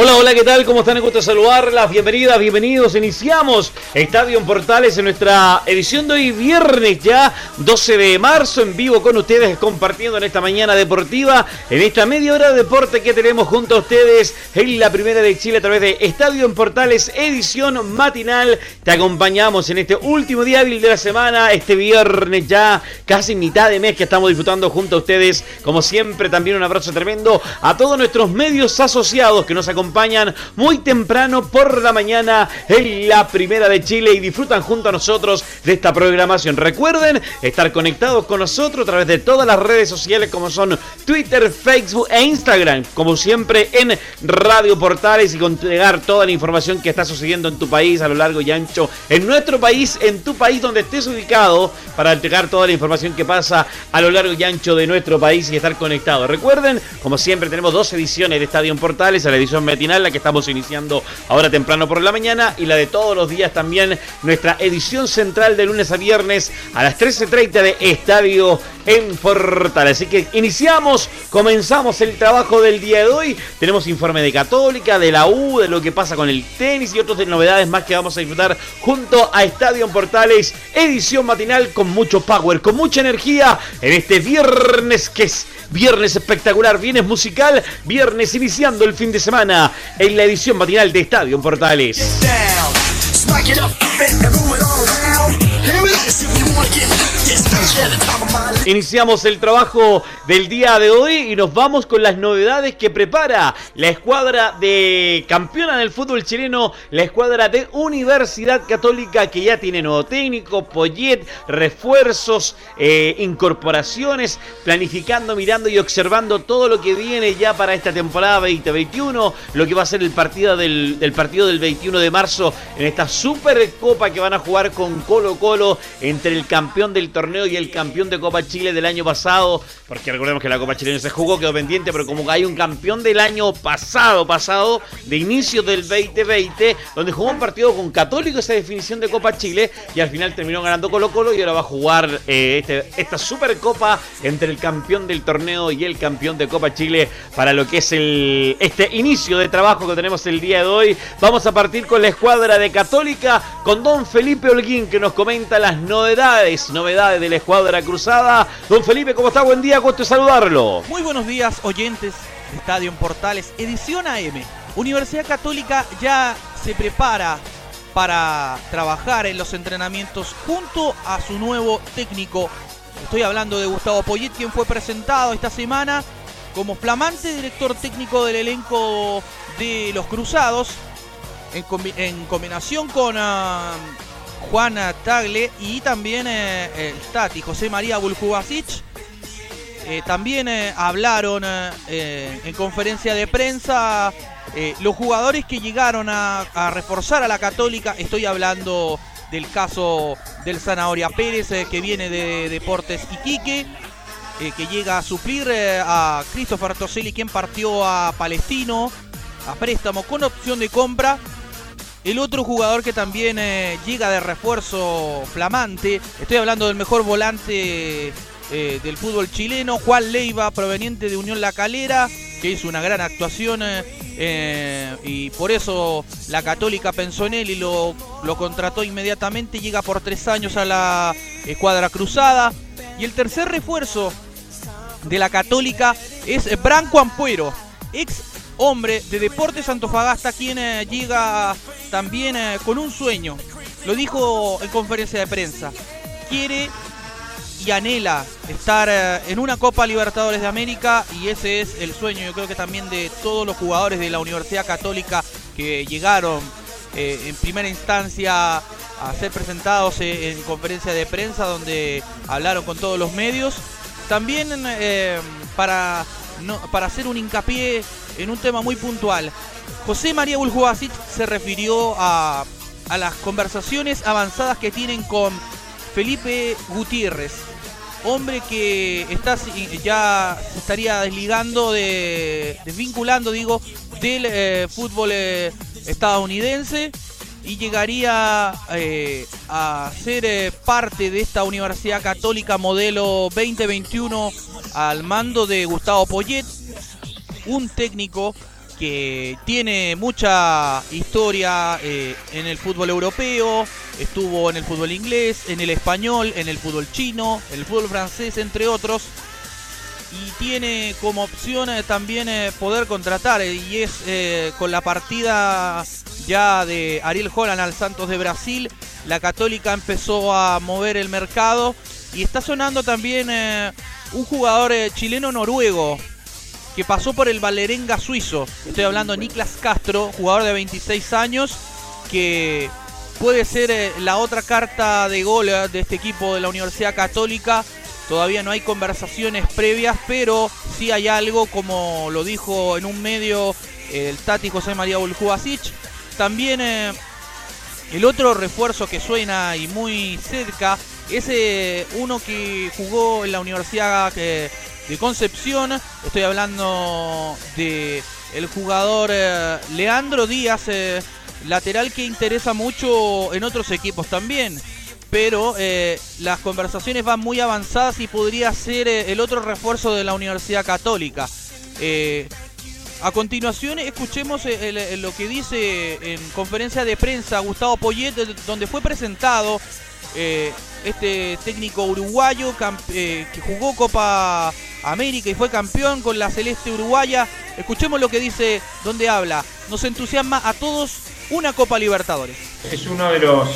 Hola, hola, ¿qué tal? ¿Cómo están? Me gusto saludarlas. Bienvenidas, bienvenidos. Iniciamos Estadio en Portales en nuestra edición de hoy, viernes ya, 12 de marzo, en vivo con ustedes, compartiendo en esta mañana deportiva, en esta media hora de deporte que tenemos junto a ustedes en la primera de Chile a través de Estadio en Portales, edición matinal. Te acompañamos en este último día hábil de la semana, este viernes ya, casi mitad de mes que estamos disfrutando junto a ustedes. Como siempre, también un abrazo tremendo a todos nuestros medios asociados que nos acompañan acompañan muy temprano por la mañana en la Primera de Chile y disfrutan junto a nosotros de esta programación. Recuerden estar conectados con nosotros a través de todas las redes sociales como son Twitter, Facebook e Instagram, como siempre en Radio Portales y entregar toda la información que está sucediendo en tu país a lo largo y ancho, en nuestro país, en tu país donde estés ubicado, para entregar toda la información que pasa a lo largo y ancho de nuestro país y estar conectado. Recuerden, como siempre, tenemos dos ediciones de Estadio en Portales, la edición la que estamos iniciando ahora temprano por la mañana, y la de todos los días también, nuestra edición central de lunes a viernes a las 13.30 de Estadio en Portal. Así que iniciamos, comenzamos el trabajo del día de hoy. Tenemos informe de Católica, de la U, de lo que pasa con el tenis y otras novedades más que vamos a disfrutar junto a Estadio en Portales, edición matinal con mucho power, con mucha energía en este viernes que es viernes espectacular, viernes musical, viernes iniciando el fin de semana en la edición matinal de Estadio en Portales. Iniciamos el trabajo del día de hoy y nos vamos con las novedades que prepara la escuadra de campeona del fútbol chileno, la escuadra de Universidad Católica que ya tiene nuevo técnico, Poyet, refuerzos, eh, incorporaciones, planificando, mirando y observando todo lo que viene ya para esta temporada 2021, lo que va a ser el partido del, el partido del 21 de marzo en esta Supercopa que van a jugar con Colo Colo entre el campeón del torneo y el campeón de Copa Chile del año pasado, porque recordemos que la Copa Chilena se jugó, quedó pendiente, pero como hay un campeón del año pasado, pasado, de inicio del 2020, donde jugó un partido con Católico esa definición de Copa Chile y al final terminó ganando Colo Colo y ahora va a jugar eh, este, esta Supercopa entre el campeón del torneo y el campeón de Copa Chile para lo que es el, este inicio de trabajo que tenemos el día de hoy. Vamos a partir con la escuadra de Católica, con don Felipe Holguín que nos comenta las novedades, novedades de la escuadra cruzada. Don Felipe, ¿cómo está? Buen día, gusto saludarlo. Muy buenos días, oyentes de Estadio Portales, edición AM. Universidad Católica ya se prepara para trabajar en los entrenamientos junto a su nuevo técnico. Estoy hablando de Gustavo Poyet, quien fue presentado esta semana como flamante director técnico del elenco de los Cruzados, en, combinación con ah, Juan Tagle y también eh, el José María Buljubasic. Eh, también eh, hablaron en conferencia de prensa los jugadores que llegaron a, reforzar a la Católica. Estoy hablando del caso del Zanahoria Pérez, que viene de Deportes Iquique, que llega a suplir a Christopher Toselli, quien partió a Palestino a préstamo con opción de compra el otro jugador que también eh, llega de refuerzo flamante, estoy hablando del mejor volante eh, del fútbol chileno, Juan Leiva, proveniente de Unión La Calera, que hizo una gran actuación eh, y por eso la Católica pensó en él y lo, lo contrató inmediatamente, llega por tres años a la escuadra cruzada. Y el tercer refuerzo de la Católica es Branco Ampuero, ex hombre de Deportes Antofagasta, quien eh, llega también eh, con un sueño. Lo dijo en conferencia de prensa. Quiere y anhela estar eh, en una Copa Libertadores de América y ese es el sueño, yo creo que también de todos los jugadores de la Universidad Católica que llegaron en primera instancia a ser presentados en conferencia de prensa donde hablaron con todos los medios. También para, para hacer un hincapié en un tema muy puntual. José María Buljubasic se refirió a a las conversaciones avanzadas que tienen con Felipe Gutiérrez, hombre que está ya se estaría desligando de desvinculando digo del eh, fútbol eh, estadounidense y llegaría eh, a ser parte de esta Universidad Católica modelo 2021 al mando de Gustavo Poyet, un técnico que tiene mucha historia eh, en el fútbol europeo, estuvo en el fútbol inglés, en el español, en el fútbol chino, en el fútbol francés, entre otros. Y tiene como opción eh, también eh, poder contratar, y es con la partida ya de Ariel Holland al Santos de Brasil, la Católica empezó a mover el mercado y está sonando también un jugador chileno-noruego, que pasó por el Valerenga suizo. Estoy hablando de Niklas Castro, jugador de 26 años, que puede ser eh, la otra carta de gol eh, de este equipo de la Universidad Católica. Todavía no hay conversaciones previas, pero sí hay algo, como lo dijo en un medio el Tati José María Buljubasic. También eh, el otro refuerzo que suena y muy cerca es uno que jugó en la Universidad de Concepción. Estoy hablando de jugador eh, Leandro Díaz, eh, lateral que interesa mucho en otros equipos también. Pero eh, las conversaciones van muy avanzadas y podría ser el otro refuerzo de la Universidad Católica. a continuación escuchemos lo que dice en conferencia de prensa Gustavo Poyet, donde fue presentado este técnico uruguayo que jugó Copa América y fue campeón con la celeste uruguaya. Escuchemos lo que dice, donde habla. Nos entusiasma a todos una Copa Libertadores. Es uno de los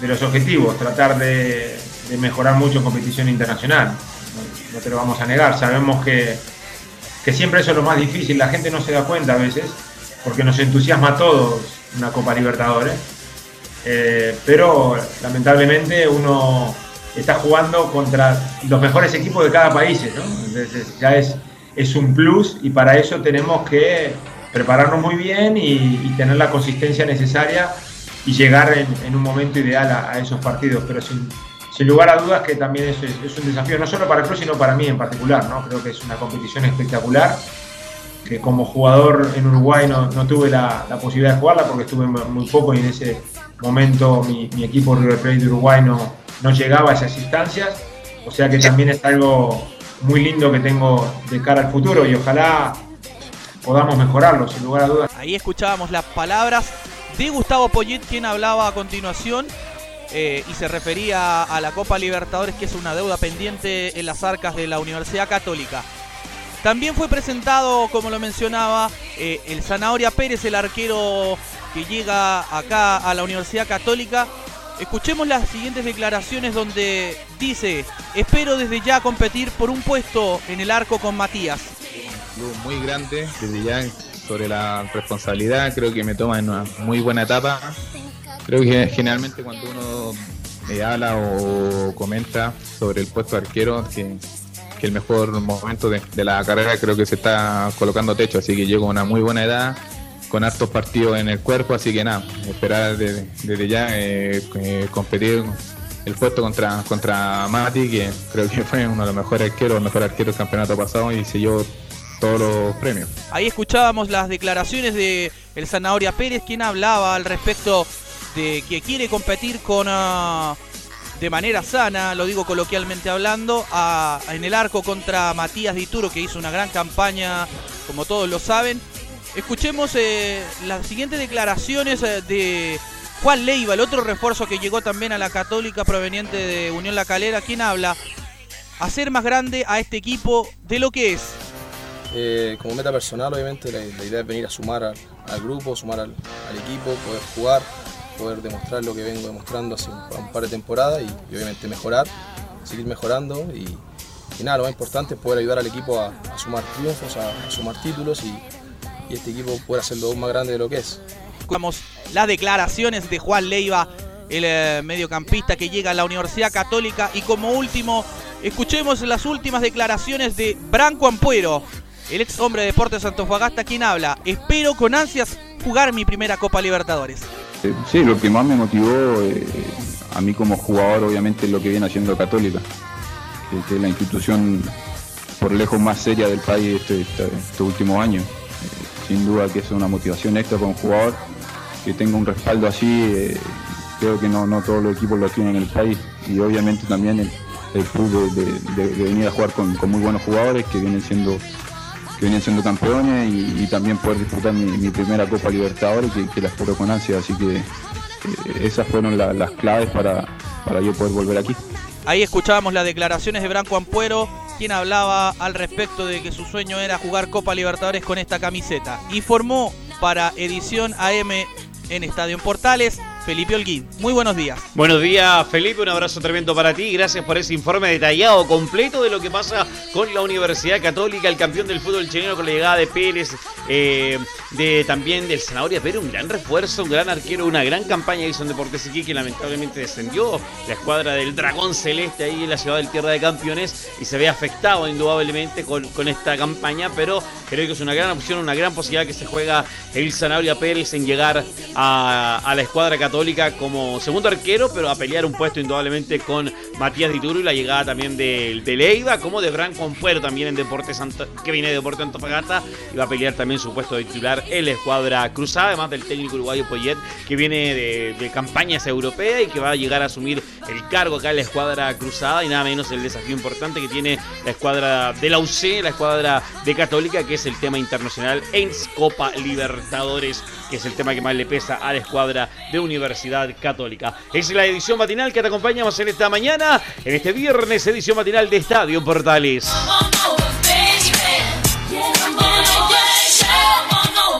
de los objetivos, tratar de, mejorar mucho en competición internacional. No, te lo vamos a negar. Sabemos que, que siempre eso es lo más difícil. La gente no se da cuenta a veces, porque nos entusiasma a todos una Copa Libertadores. Eh, pero lamentablemente uno está jugando contra los mejores equipos de cada país. Entonces ya es, es un plus y para eso tenemos que prepararnos muy bien y, tener la consistencia necesaria y llegar en, un momento ideal a, esos partidos. Pero sin, lugar a dudas que también es, es, un desafío, no solo para el club, sino para mí en particular. ¿no? Creo que es una competición espectacular, que como jugador en Uruguay no, no tuve la, la, posibilidad de jugarla porque estuve muy poco y en ese momento mi, equipo River Plate de Uruguay no, no llegaba a esas instancias, o sea que también es algo muy lindo que tengo de cara al futuro y ojalá podamos mejorarlo, sin lugar a dudas. Ahí escuchábamos las palabras de Gustavo Poyet, quien hablaba a continuación eh, y se refería a la Copa Libertadores, que es una deuda pendiente en las arcas de la Universidad Católica. También fue presentado, como lo mencionaba, eh, el Zanahoria Pérez, el arquero que llega acá a la Universidad Católica Escuchemos las siguientes declaraciones donde dice, espero desde ya competir por un puesto en el arco con Matías. muy grande, desde ya sobre la responsabilidad, creo que me toma en una muy buena etapa. Creo que generalmente cuando uno me habla o comenta sobre el puesto de arquero, que, el mejor momento de, de, la carrera creo que se está colocando techo, así que llego a una muy buena edad con hartos partidos en el cuerpo, así que nada, esperar desde, ya eh, eh, competir el puesto contra, contra Mati, que creo que fue uno de los mejores arqueros, el mejor arquero del campeonato pasado y se llevó todos los premios. Ahí escuchábamos las declaraciones de el Zanahoria Pérez, quien hablaba al respecto de que quiere competir con ah, de manera sana, lo digo coloquialmente hablando, en el arco contra Matías Dituro, que hizo una gran campaña, como todos lo saben, Escuchemos eh, las siguientes declaraciones eh, de Juan Leiva, el otro refuerzo que llegó también a la Católica proveniente de Unión La Calera, quien habla hacer más grande a este equipo de lo que es. Eh, como meta personal, obviamente, la, idea es venir a sumar al, grupo, sumar al, equipo, poder jugar, poder demostrar lo que vengo demostrando hace un, par de temporadas y, obviamente mejorar, seguir mejorando y, nada, lo más importante es poder ayudar al equipo a, sumar triunfos, a sumar títulos y, y este equipo pueda hacerlo aún más grande de lo que es. Vamos las declaraciones de Juan Leiva, el eh, mediocampista que llega a la Universidad Católica. Y como último, escuchemos las últimas declaraciones de Branco Ampuero, el ex hombre de Deportes Antofagasta, quien habla. Espero con ansias jugar mi primera Copa Libertadores. sí, lo que más me motivó eh, a mí como jugador, obviamente, es lo que viene haciendo Católica, que, que es la institución por lejos más seria del país este- este- estos últimos años. Sin duda que es una motivación extra para un jugador que tenga un respaldo así. eh, creo que no, no todos los equipos lo tienen en el país y obviamente también el, el club de, de- venir a jugar con, con muy buenos jugadores que vienen siendo que vienen siendo campeones y, también poder disputar mi, primera Copa Libertadores que, la espero con ansia. Así que eh, esas fueron la- las claves para, para yo poder volver aquí. Ahí escuchábamos las declaraciones de Branco Ampuero, quien hablaba al respecto de que su sueño era jugar Copa Libertadores con esta camiseta. Informó para Edición AM en Estadio Portales, Felipe Holguín. Muy buenos días. Buenos días, Felipe. Un abrazo tremendo para ti. Gracias por ese informe detallado, completo de lo que pasa con la Universidad Católica, el campeón del fútbol chileno con la llegada de Pérez, eh, de también del Zanahoria Pérez, un gran refuerzo, un gran arquero, una gran campaña hizo en Deportes Iquique que lamentablemente descendió la escuadra del Dragón Celeste ahí en la ciudad del Tierra de Campeones y se ve afectado indudablemente con, esta campaña, pero creo que es una gran opción, una gran posibilidad que se juega el Zanahoria Pérez en llegar a la escuadra católica como segundo arquero, pero a pelear un puesto indudablemente con Matías Dituro y la llegada también de, de Leiva, como de Branco Ampuero también en Deportes que viene de Deportes Antofagasta y va a pelear también su puesto de titular en la escuadra cruzada, además del técnico uruguayo Poyet, que viene de, de campañas europeas y que va a llegar a asumir el cargo acá en la escuadra cruzada y nada menos el desafío importante que tiene la escuadra de la UC, la escuadra de Católica, que es el tema internacional en Copa Libertadores, que es el tema que más le pesa a la escuadra de Universidad Católica. Es la edición matinal que te acompañamos en esta mañana, en este viernes, edición matinal de Estadio Portales.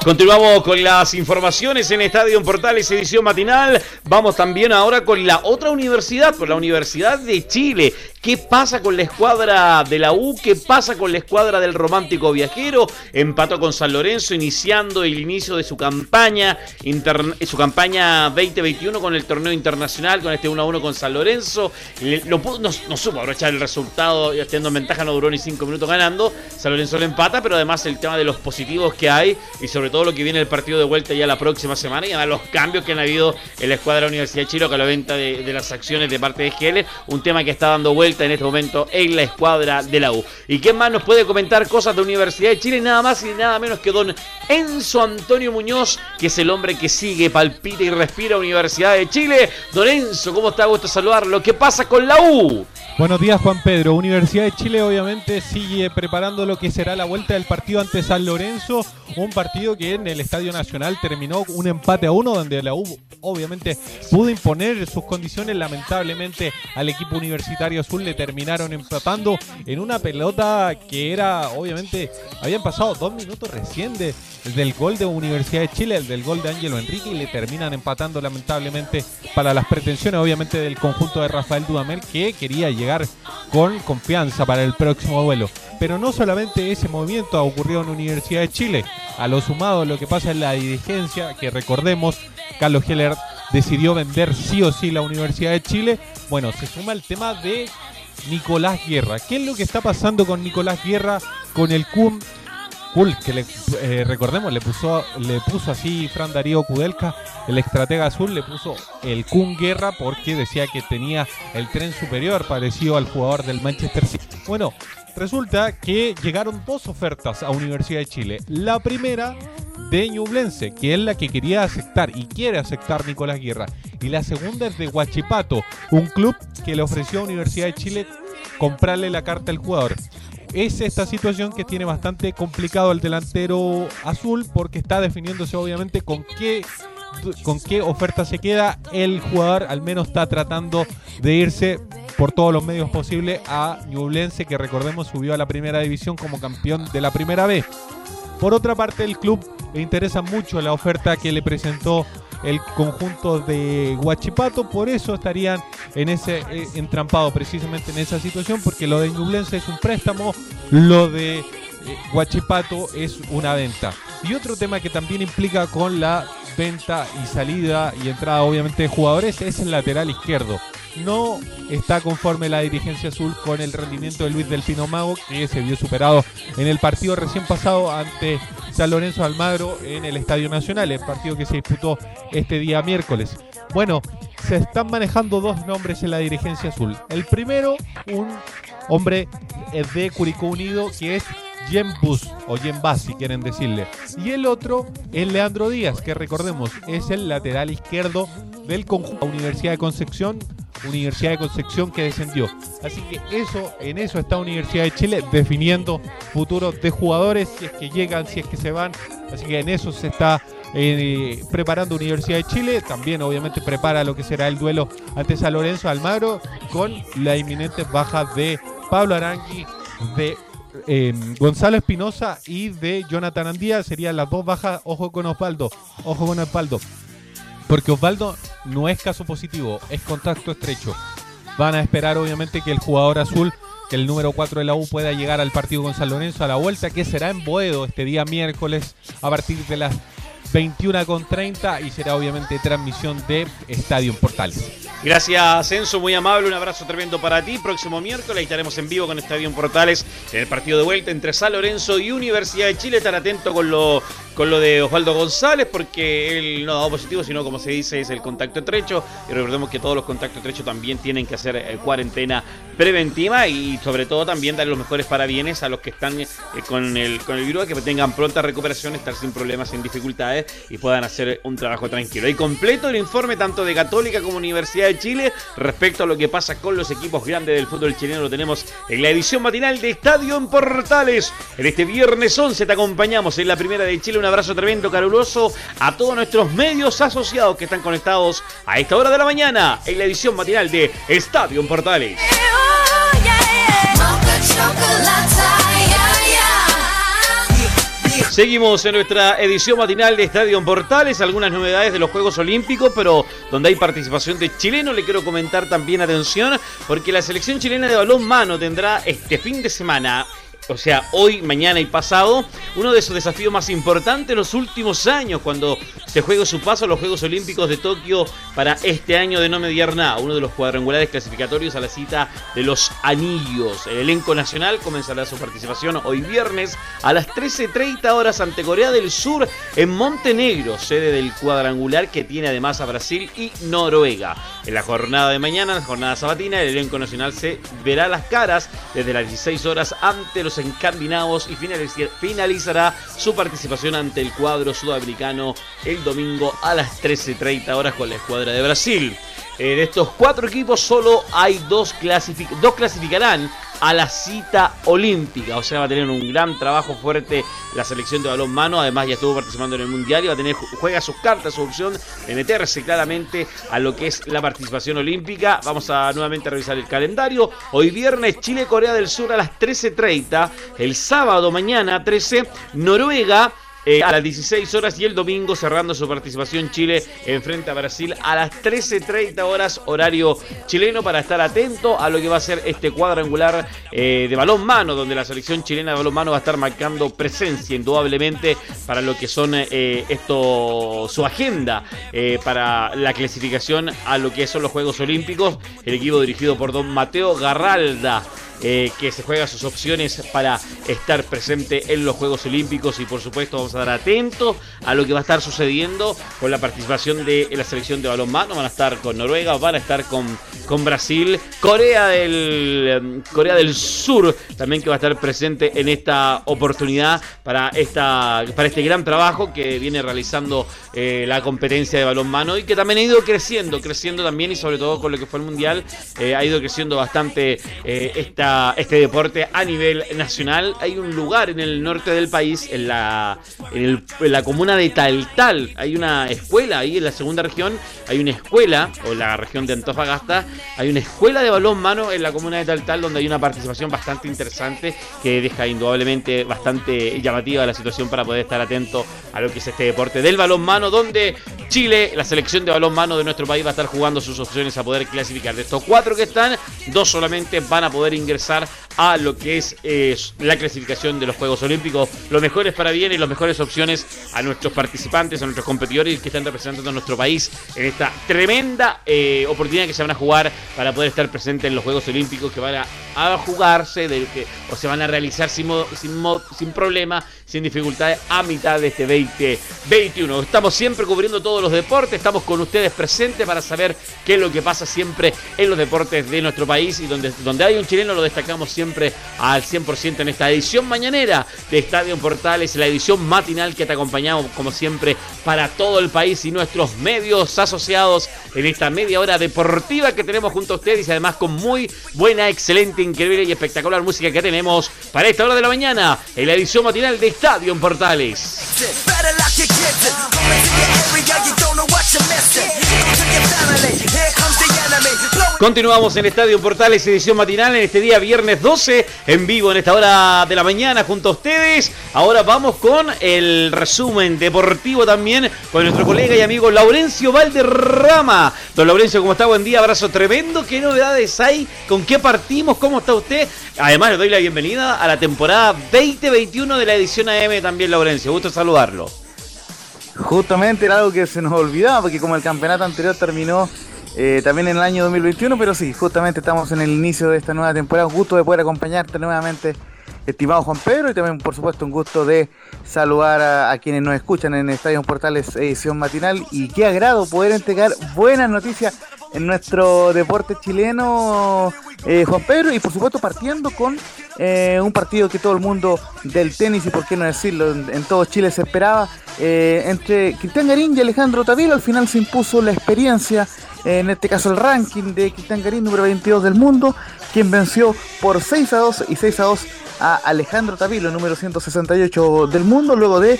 Continuamos con las informaciones en Estadio Portales, edición matinal. Vamos también ahora con la otra universidad, con la Universidad de Chile. ¿Qué pasa con la escuadra de la U? ¿Qué pasa con la escuadra del Romántico Viajero? Empató con San Lorenzo, iniciando el inicio de su campaña, su campaña 2021 con el torneo internacional, con este 1 a 1 con San Lorenzo. Le- lo no, no supo aprovechar el resultado, teniendo en ventaja, no duró ni 5 minutos ganando. San Lorenzo lo empata, pero además el tema de los positivos que hay y sobre todo lo que viene el partido de vuelta ya la próxima semana y además los cambios que han habido en la escuadra de la Universidad de Chile con la venta de, de las acciones de parte de GL, un tema que está dando vuelta en este momento en la escuadra de la U. ¿Y quién más nos puede comentar cosas de Universidad de Chile? Nada más y nada menos que don Enzo Antonio Muñoz, que es el hombre que sigue, palpita y respira Universidad de Chile. Don Enzo, ¿cómo está? Gusto saludarlo. ¿Qué pasa con la U? Buenos días Juan Pedro. Universidad de Chile obviamente sigue preparando lo que será la vuelta del partido ante San Lorenzo. Un partido que en el Estadio Nacional terminó un empate a uno donde la U obviamente pudo imponer sus condiciones. Lamentablemente al equipo universitario azul le terminaron empatando en una pelota que era obviamente habían pasado dos minutos recién de- del gol de Universidad de Chile, el del gol de Ángelo Enrique y le terminan empatando lamentablemente para las pretensiones obviamente del conjunto de Rafael Dudamel que quería llegar con confianza para el próximo vuelo. Pero no solamente ese movimiento ha ocurrido en Universidad de Chile, a lo sumado lo que pasa en la dirigencia, que recordemos, Carlos Heller decidió vender sí o sí la Universidad de Chile, bueno, se suma el tema de Nicolás Guerra. ¿Qué es lo que está pasando con Nicolás Guerra, con el CUM? Que le, eh, recordemos, le puso, le puso así Fran Darío Kudelka, el estratega azul, le puso el Kun Guerra porque decía que tenía el tren superior parecido al jugador del Manchester City. Bueno, resulta que llegaron dos ofertas a Universidad de Chile. La primera de Ñublense, que es la que quería aceptar y quiere aceptar Nicolás Guerra. Y la segunda es de Huachipato, un club que le ofreció a Universidad de Chile comprarle la carta al jugador es esta situación que tiene bastante complicado al delantero azul porque está definiéndose obviamente con qué con qué oferta se queda. El jugador al menos está tratando de irse por todos los medios posibles a Ñublense, que recordemos subió a la primera división como campeón de la primera vez. Por otra parte, el club le interesa mucho la oferta que le presentó el conjunto de Huachipato, por eso estarían en ese eh, entrampado precisamente en esa situación, porque lo de Ñublense es un préstamo, lo de eh, Huachipato es una venta. Y otro tema que también implica con la venta y salida y entrada obviamente de jugadores es el lateral izquierdo. No está conforme la dirigencia azul con el rendimiento de Luis Delfino Mago, que se vio superado en el partido recién pasado ante San Lorenzo Almagro en el Estadio Nacional, el partido que se disputó este día miércoles. Bueno, se están manejando dos nombres en la dirigencia azul. El primero, un hombre eh, de Curicó Unido que es Jem Bus o Jem Bus si quieren decirle. Y el otro es Leandro Díaz, que recordemos es el lateral izquierdo del conjunto Universidad de Concepción, Universidad de Concepción que descendió. Así que eso, en eso está Universidad de Chile definiendo futuros de jugadores, si es que llegan, si es que se van. Así que en eso se está eh, preparando Universidad de Chile. También obviamente prepara lo que será el duelo ante San Lorenzo Almagro con la inminente baja de Pablo Arangui, de eh, Gonzalo Espinosa y de Jonathan Andía. Serían las dos bajas. Ojo con Osvaldo. Ojo con Osvaldo. Porque Osvaldo no es caso positivo, es contacto estrecho. Van a esperar obviamente que el jugador azul, que el número 4 de la U pueda llegar al partido con San Lorenzo a la vuelta, que será en Boedo este día miércoles a partir de las 21 con 30 y será obviamente transmisión de Estadio Portales. Gracias, Censo, muy amable, un abrazo tremendo para ti. Próximo miércoles estaremos en vivo con Estadio Portales en el partido de vuelta entre San Lorenzo y Universidad de Chile. Estar atento con lo, con lo de Osvaldo González, porque él no ha dado positivo, sino como se dice, es el contacto estrecho. Y recordemos que todos los contactos estrechos también tienen que hacer eh, cuarentena preventiva y sobre todo también dar los mejores parabienes a los que están eh, con, el, con el virus, que tengan pronta recuperación, estar sin problemas, sin dificultades y puedan hacer un trabajo tranquilo. Y completo el informe tanto de Católica como Universidad de Chile respecto a lo que pasa con los equipos grandes del fútbol chileno. Lo tenemos en la edición matinal de Estadio en Portales. En este viernes 11 te acompañamos en la primera de Chile. Un abrazo tremendo, caluroso a todos nuestros medios asociados que están conectados a esta hora de la mañana en la edición matinal de Estadio Portales. Seguimos en nuestra edición matinal de Estadio Portales, algunas novedades de los Juegos Olímpicos, pero donde hay participación de chilenos, le quiero comentar también atención, porque la selección chilena de balón mano tendrá este fin de semana o sea, hoy, mañana y pasado, uno de sus desafíos más importantes en los últimos años, cuando se juega su paso a los Juegos Olímpicos de Tokio para este año de no mediar nada, uno de los cuadrangulares clasificatorios a la cita de los anillos. El elenco nacional comenzará su participación hoy viernes a las 13.30 horas ante Corea del Sur en Montenegro, sede del cuadrangular que tiene además a Brasil y Noruega. En la jornada de mañana, la jornada sabatina, el elenco nacional se verá las caras desde las 16 horas ante los encandinados y finalizará su participación ante el cuadro sudamericano el domingo a las 13.30 horas con la escuadra de Brasil. De estos cuatro equipos solo hay dos, clasific dos clasificarán a la cita olímpica. O sea, va a tener un gran trabajo fuerte la selección de balón mano. Además, ya estuvo participando en el mundial y va a tener, juega sus cartas, su opción de meterse claramente a lo que es la participación olímpica. Vamos a nuevamente revisar el calendario. Hoy viernes, Chile-Corea del Sur a las 13.30. El sábado, mañana 13, Noruega. Eh, a las 16 horas y el domingo cerrando su participación Chile enfrente a Brasil a las 13.30 horas horario chileno para estar atento a lo que va a ser este cuadrangular eh, de balón mano donde la selección chilena de balón mano va a estar marcando presencia indudablemente para lo que son eh, esto su agenda para la clasificación a lo que son los Juegos Olímpicos. El equipo dirigido por don Mateo Garralda eh, que se juega sus opciones para estar presente en los Juegos Olímpicos y por supuesto vamos a estar atentos a lo que va a estar sucediendo con la participación de la selección de balonmano. Van a estar con Noruega, van a estar con, con Brasil, Corea del, em, Corea del Sur también que va a estar presente en esta oportunidad para, esta, para este gran trabajo que viene realizando eh, la competencia de balonmano y que también ha ido creciendo, creciendo también y sobre todo con lo que fue el Mundial, eh, ha ido creciendo bastante esta este deporte a nivel nacional. Hay un lugar en el norte del país, en la, en, la comuna de Taltal. Hay una escuela ahí en la segunda región. Hay una escuela, o la región de Antofagasta. Hay una escuela de balón mano en la comuna de Taltal donde hay una participación bastante interesante que deja indudablemente bastante llamativa la situación para poder estar atento a lo que es este deporte del balón mano, donde Chile, la selección de balón mano de nuestro país, va a estar jugando sus opciones a poder clasificar. De estos cuatro que están, dos solamente van a poder ingresar a lo que es eh, la clasificación de los Juegos Olímpicos. Los mejores para bien y las mejores opciones a nuestros participantes, a nuestros competidores que están representando a nuestro país en esta tremenda eh, oportunidad que se van a jugar para poder estar presentes en los Juegos Olímpicos que van a, jugarse de, que, o se van a realizar sin, mo- sin, mo- sin problema, sin dificultades a mitad de este 2021. Estamos siempre cubriendo todos los deportes, estamos con ustedes presentes para saber qué es lo que pasa siempre en los deportes de nuestro país y donde, donde hay un chileno lo destacamos siempre al 100% en esta edición mañanera de Estadio Portales, la edición matinal que te acompañamos como siempre para todo el país y nuestros medios asociados en esta media hora deportiva que tenemos junto a ustedes y además con muy buena, excelente, increíble y espectacular música que tenemos para esta hora de la mañana en la edición matinal de Estadio Portales. Continuamos en Estadio Portales, edición matinal, en este día viernes 12, en vivo en esta hora de la mañana junto a ustedes. Ahora vamos con el resumen deportivo también con nuestro colega y amigo Laurencio Valderrama. Don Laurencio, ¿cómo está? Buen día, abrazo tremendo. ¿Qué novedades hay? ¿Con qué partimos? ¿Cómo está usted? Además, le doy la bienvenida a la temporada 2021 de la edición AM también, Laurencio. Gusto saludarlo. Justamente era algo que se nos olvidaba, porque como el campeonato anterior terminó eh, también en el año 2021, pero sí, justamente estamos en el inicio de esta nueva temporada. Un gusto de poder acompañarte nuevamente, estimado Juan Pedro, y también, por supuesto, un gusto de saludar a, quienes nos escuchan en Estadio Portales edición matinal. Y qué agrado poder entregar buenas noticias en nuestro deporte chileno, eh, Juan Pedro, y por supuesto partiendo con eh, un partido que todo el mundo del tenis, y por qué no decirlo, en todo Chile se esperaba, eh, entre Cristian Garín y Alejandro Tavilo, al final se impuso la experiencia, eh, en este caso el ranking de Cristian Garín, número 22 del mundo, quien venció por 6 a 2 y 6 a 2 a Alejandro Tavilo, número 168 del mundo, luego de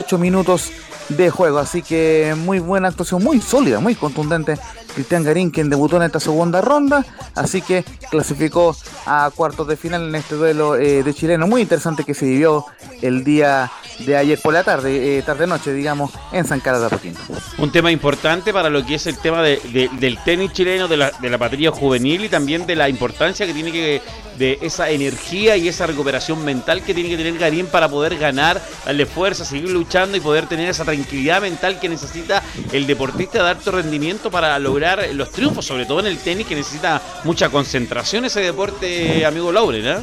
8 minutos de juego. Así que muy buena actuación, muy sólida, muy contundente. Cristian Garín, quien debutó en esta segunda ronda, así que clasificó a cuartos de final en este duelo eh, de chileno muy interesante que se vivió el día de ayer por la tarde, eh, tarde-noche, digamos, en San Carlos de Apoquindo. Un tema importante para lo que es el tema de- de- del tenis chileno, de la, de la patria juvenil y también de la importancia que tiene que, de esa energía y esa recuperación mental que tiene que tener Garín para poder ganar, darle fuerza, seguir luchando y poder tener esa tranquilidad mental que necesita el deportista de alto rendimiento para lograr los triunfos, sobre todo en el tenis que necesita mucha concentración ese deporte, amigo Lauren, ¿eh?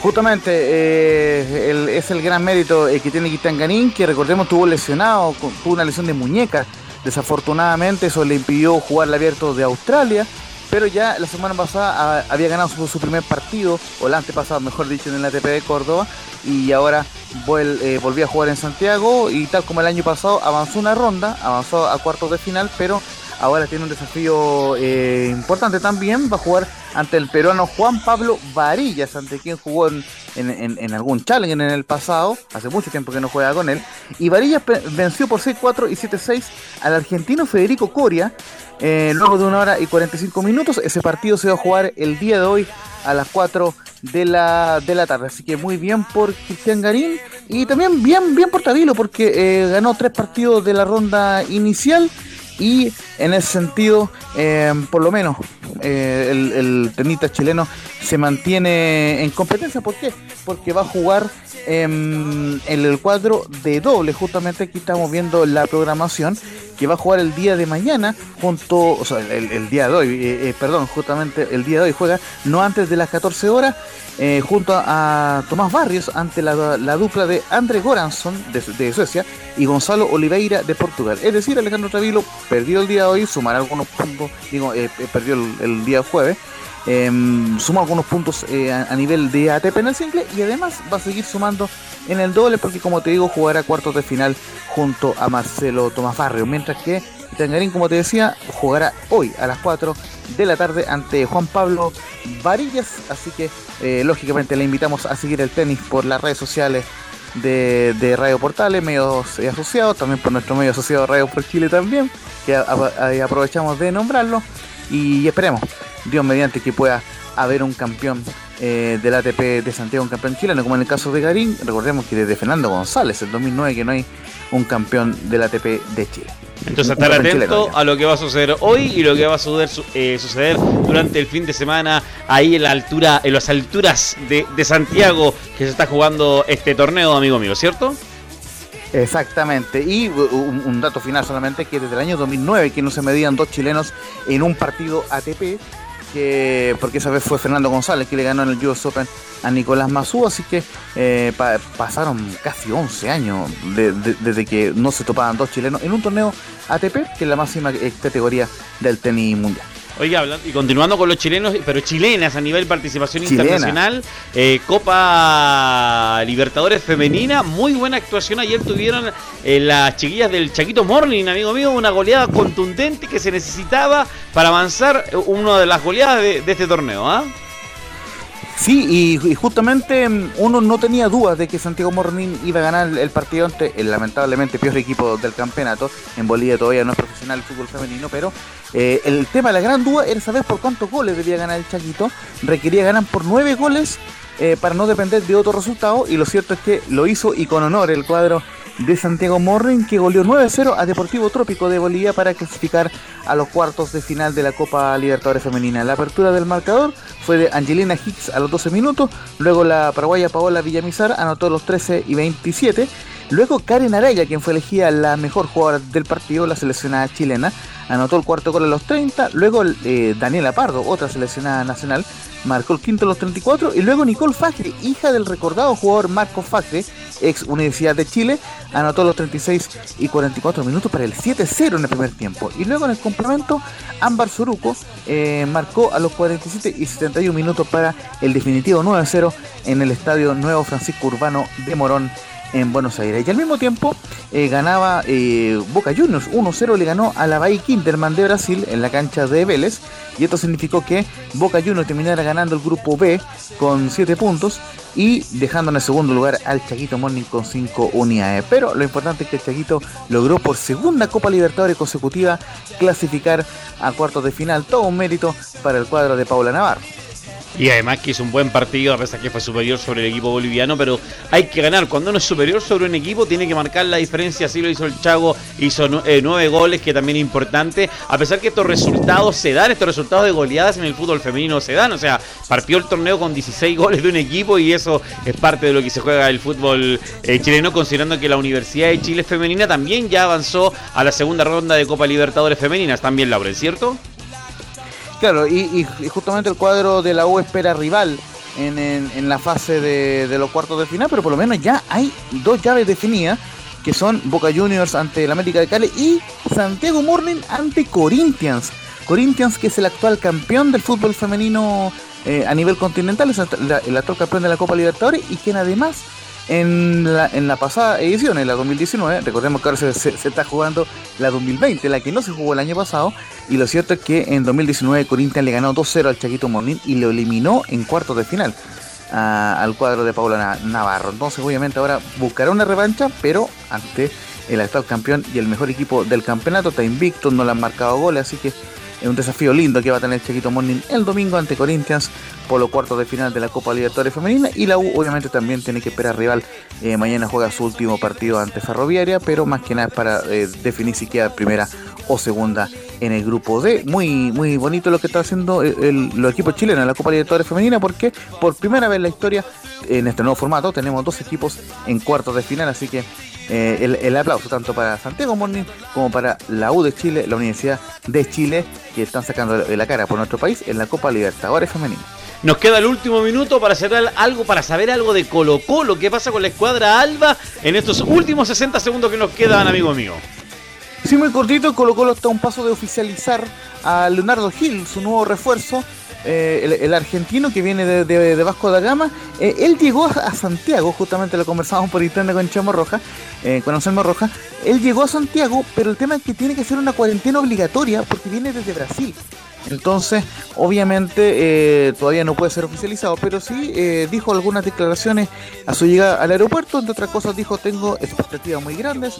Justamente eh, es el gran mérito eh, que tiene Cristian Garín, que recordemos tuvo lesionado, tuvo una lesión de muñeca. Desafortunadamente eso le impidió jugar el abierto de Australia, pero ya la semana pasada ah, había ganado su, primer partido, o el antepasado, mejor dicho, en el ATP de Córdoba, y ahora vuel- eh, volvió a jugar en Santiago y tal como el año pasado avanzó una ronda, avanzó a cuartos de final, pero ahora tiene un desafío eh, importante también, va a jugar ante el peruano Juan Pablo Varillas, ante quien jugó en, algún challenge en el pasado, hace mucho tiempo que no juega con él, y Varillas venció por 6-4 y 7-6 al argentino Federico Coria, eh, luego de una hora y 45 minutos, ese partido se va a jugar el día de hoy a las 4 de la, de la tarde. Así que muy bien por Cristian Garín y también bien, bien por Tavilo porque eh, ganó tres partidos de la ronda inicial y en ese sentido, eh, por lo menos, eh, el, el tenista chileno se mantiene en competencia. ¿Por qué? Porque va a jugar em, en el cuadro de doble. Justamente aquí estamos viendo la programación que va a jugar el día de mañana junto, o sea, el, día de hoy, eh, eh, perdón, justamente el día de hoy juega no antes de las 14 horas eh, junto a, Tomás Barrios ante la, la dupla de André Goranson de, Suecia y Gonzalo Oliveira de Portugal. Es decir, Alejandro Travilo perdió el día de hoy, sumará algunos puntos, digo, perdió el día jueves. Eh, suma algunos puntos eh, a, nivel de ATP en el single y además va a seguir sumando en el doble porque como te digo jugará cuartos de final junto a Marcelo Tomás Barrio mientras que Tangarín como te decía jugará hoy a las 4 de la tarde ante Juan Pablo Varillas. Así que eh, lógicamente le invitamos a seguir el tenis por las redes sociales de, Radio Portales, medios eh, asociados, también por nuestro medio asociado Radio por Chile también, que aprovechamos de nombrarlo y esperemos, Dios mediante, que pueda haber un campeón eh, del ATP de Santiago un campeón chileno, como en el caso de Garín, recordemos que desde Fernando González, el 2009, que no hay un campeón del ATP de Chile. Entonces estar chileno, atento a lo que va a suceder hoy y lo que va a suceder, su- eh, suceder durante el fin de semana ahí en la altura, en las alturas de, de Santiago que se está jugando este torneo, amigo mío, ¿cierto? Exactamente. Y un, un dato final solamente que desde el año 2009 que no se medían dos chilenos en un partido ATP, que porque esa vez fue Fernando González que le ganó en el US Open a Nicolás Mazú, así que eh, pa- pasaron casi 11 años de- de- desde que no se topaban dos chilenos en un torneo ATP, que es la máxima eh, categoría del tenis mundial. Oiga, hablando, y continuando con los chilenos, pero chilenas a nivel participación Chilena. internacional, eh, Copa Libertadores Femenina, muy buena actuación ayer tuvieron eh, las chiquillas del Chaquito Morning, amigo mío, una goleada contundente que se necesitaba para avanzar eh, una de las goleadas de, de este torneo, ¿ah? Sí, y, justamente mm, uno no tenía dudas de que Santiago Morning iba a ganar el partido ante el lamentablemente peor equipo del campeonato. En Bolivia todavía no es profesional el fútbol femenino, pero eh, el tema, la gran duda era saber por cuántos goles debía ganar el Chaquito. Requería ganar por nueve goles eh, para no depender de otro resultado, y lo cierto es que lo hizo y con honor el cuadro de Santiago Morning que goleó 9-0 a Deportivo Trópico de Bolivia para clasificar a los cuartos de final de la Copa Libertadores Femenina. La apertura del marcador fue de Angelina Hicks a los 12 minutos, luego la paraguaya Paola Villamizar anotó los 13 y 27, luego Karen Araya, quien fue elegida la mejor jugadora del partido, la seleccionada chilena, anotó el cuarto gol a los 30, luego eh, Daniela Pardo, otra seleccionada nacional, marcó el quinto a los 34 y luego Nicole Fagre, hija del recordado jugador Marco Fagre, ex Universidad de Chile, anotó los 36 y 44 minutos para el 7-0 en el primer tiempo. Y luego en el complemento, Ámbar Soruco eh, marcó a los 47 y 71 minutos para el definitivo 9-0 en el estadio Nuevo Francisco Urbano de Morón en Buenos Aires. Y al mismo tiempo eh, ganaba eh, Boca Juniors 1-0, le ganó a la Bahía Kinderman de Brasil en la cancha de Vélez. Y esto significó que Boca Juniors terminara ganando el grupo B con 7 puntos y dejando en el segundo lugar al Chaquito Morning con 5 unidades. Pero lo importante es que el Chaquito logró por segunda Copa Libertadores consecutiva clasificar a cuartos de final. Todo un mérito para el cuadro de Paula Navarro. Y además que hizo un buen partido, a pesar que fue superior sobre el equipo boliviano, pero hay que ganar. Cuando uno es superior sobre un equipo, tiene que marcar la diferencia. Así lo hizo el Chago, hizo eh, nueve goles, que también es importante. A pesar que estos resultados se dan, estos resultados de goleadas en el fútbol femenino se dan. O sea, partió el torneo con 16 goles de un equipo y eso es parte de lo que se juega el fútbol eh, chileno, considerando que la Universidad de Chile Femenina también ya avanzó a la segunda ronda de Copa Libertadores Femeninas. También, Lauren, ¿cierto? Claro, y, y- justamente el cuadro de la U espera rival en, la fase de, los cuartos de final, pero por lo menos ya hay dos llaves definidas, que son Boca Juniors ante el América de Cali y Santiago Morning ante Corinthians. Corinthians, que es el actual campeón del fútbol femenino eh, a nivel continental, es la- el actual campeón de la Copa Libertadores y quien además en la, en la pasada edición, en la 2019, recordemos que ahora se, está jugando la 2020, la que no se jugó el año pasado, y lo cierto es que en 2019 Corinthians le ganó 2-0 al Chaquito Morning y lo eliminó en cuartos de final al cuadro de Paula Na- Navarro. Entonces obviamente ahora buscará una revancha, pero ante el actual campeón y el mejor equipo del campeonato, está invicto, no le han marcado goles, así que es un desafío lindo que va a tener Chaquito Morning el domingo ante Corinthians por los cuartos de final de la Copa Libertadores Femenina y la U obviamente también tiene que esperar rival. Eh, mañana juega su último partido ante Ferroviaria, pero más que nada es para eh, definir si queda primera o segunda en el grupo D. Muy muy bonito lo que está haciendo el- el- los equipos chilenos en la Copa Libertadores Femenina porque por primera vez en la historia en este nuevo formato tenemos dos equipos en cuartos de final, así que eh, el, el aplauso tanto para Santiago Morning como para la U de Chile, la Universidad de Chile, que están sacando la cara por nuestro país en la Copa Libertadores Femenina. Nos queda el último minuto para hacer al- algo, para saber algo de Colo Colo. ¿Qué pasa con la escuadra Alba en estos últimos 60 segundos que nos quedan, amigo mío? Sí, muy cortito, Colo Colo está a un paso de oficializar a Leonardo Gil, su nuevo refuerzo, eh, el, argentino que viene de, de- de Vasco da Gama. Eh, él llegó a, Santiago, justamente lo conversamos por internet con Chamo Roja, eh, con Anselmo Roja. Él llegó a Santiago, pero el tema es que tiene que ser una cuarentena obligatoria porque viene desde Brasil. Entonces, obviamente, eh, todavía no puede ser oficializado, pero sí eh, dijo algunas declaraciones a su llegada al aeropuerto. Entre otras cosas, dijo: Tengo expectativas muy grandes.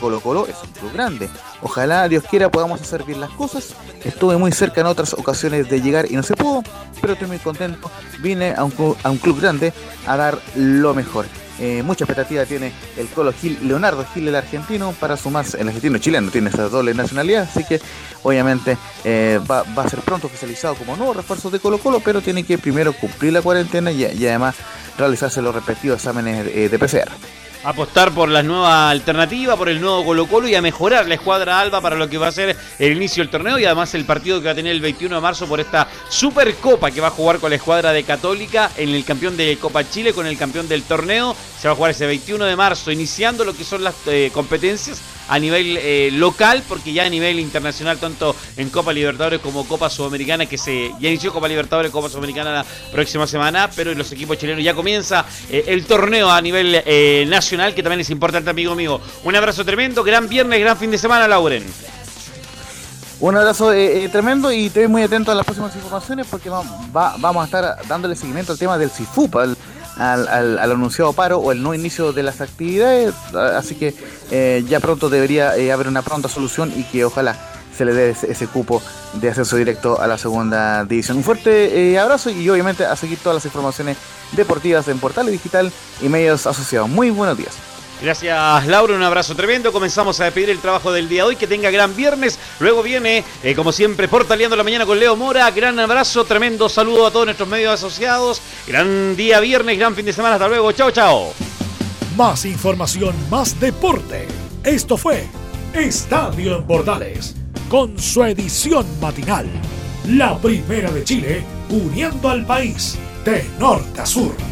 Colo Colo es un club grande. Ojalá, Dios quiera, podamos hacer bien las cosas. Estuve muy cerca en otras ocasiones de llegar y no se pudo, pero estoy muy contento. Vine a un, a un club grande a dar lo mejor. Eh, mucha expectativa tiene el Colo Gil, Leonardo Gil, el argentino, para sumarse, el argentino chileno tiene esa doble nacionalidad, así que obviamente eh, va, a ser pronto oficializado como nuevo refuerzo de Colo Colo, pero tiene que primero cumplir la cuarentena y, además realizarse los respectivos exámenes de, de PCR apostar por la nueva alternativa, por el nuevo Colo Colo y a mejorar la escuadra Alba para lo que va a ser el inicio del torneo y además el partido que va a tener el 21 de marzo por esta Supercopa que va a jugar con la escuadra de Católica en el campeón de Copa Chile con el campeón del torneo. Se va a jugar ese 21 de marzo, iniciando lo que son las eh, competencias a nivel eh, local, porque ya a nivel internacional, tanto en Copa Libertadores como Copa Sudamericana, que se ya inició Copa Libertadores, Copa Sudamericana la próxima semana, pero los equipos chilenos ya comienza eh, el torneo a nivel eh, nacional, que también es importante, amigo mío. Un abrazo tremendo, gran viernes, gran fin de semana, Lauren. Un abrazo tremendo y estoy muy atento a las próximas informaciones porque vamos a estar dándole seguimiento al tema del CIFUPA, al, anunciado paro o el no inicio de las actividades, así que eh, ya pronto debería eh, haber una pronta solución y que ojalá se le dé ese, cupo de acceso directo a la segunda división. Un fuerte eh, abrazo y obviamente a seguir todas las informaciones deportivas en Portales Digital y medios asociados. Muy buenos días. Gracias, Laura. Un abrazo tremendo. Comenzamos a despedir el trabajo del día de hoy. Que tenga gran viernes. Luego viene, eh, como siempre, Portaleando la mañana con Leo Mora. Gran abrazo, tremendo saludo a todos nuestros medios asociados. Gran día viernes, gran fin de semana. Hasta luego. Chao, chao. Más información, más deporte. Esto fue Estadio en Portales, con su edición matinal. La primera de Chile, uniendo al país de norte a sur.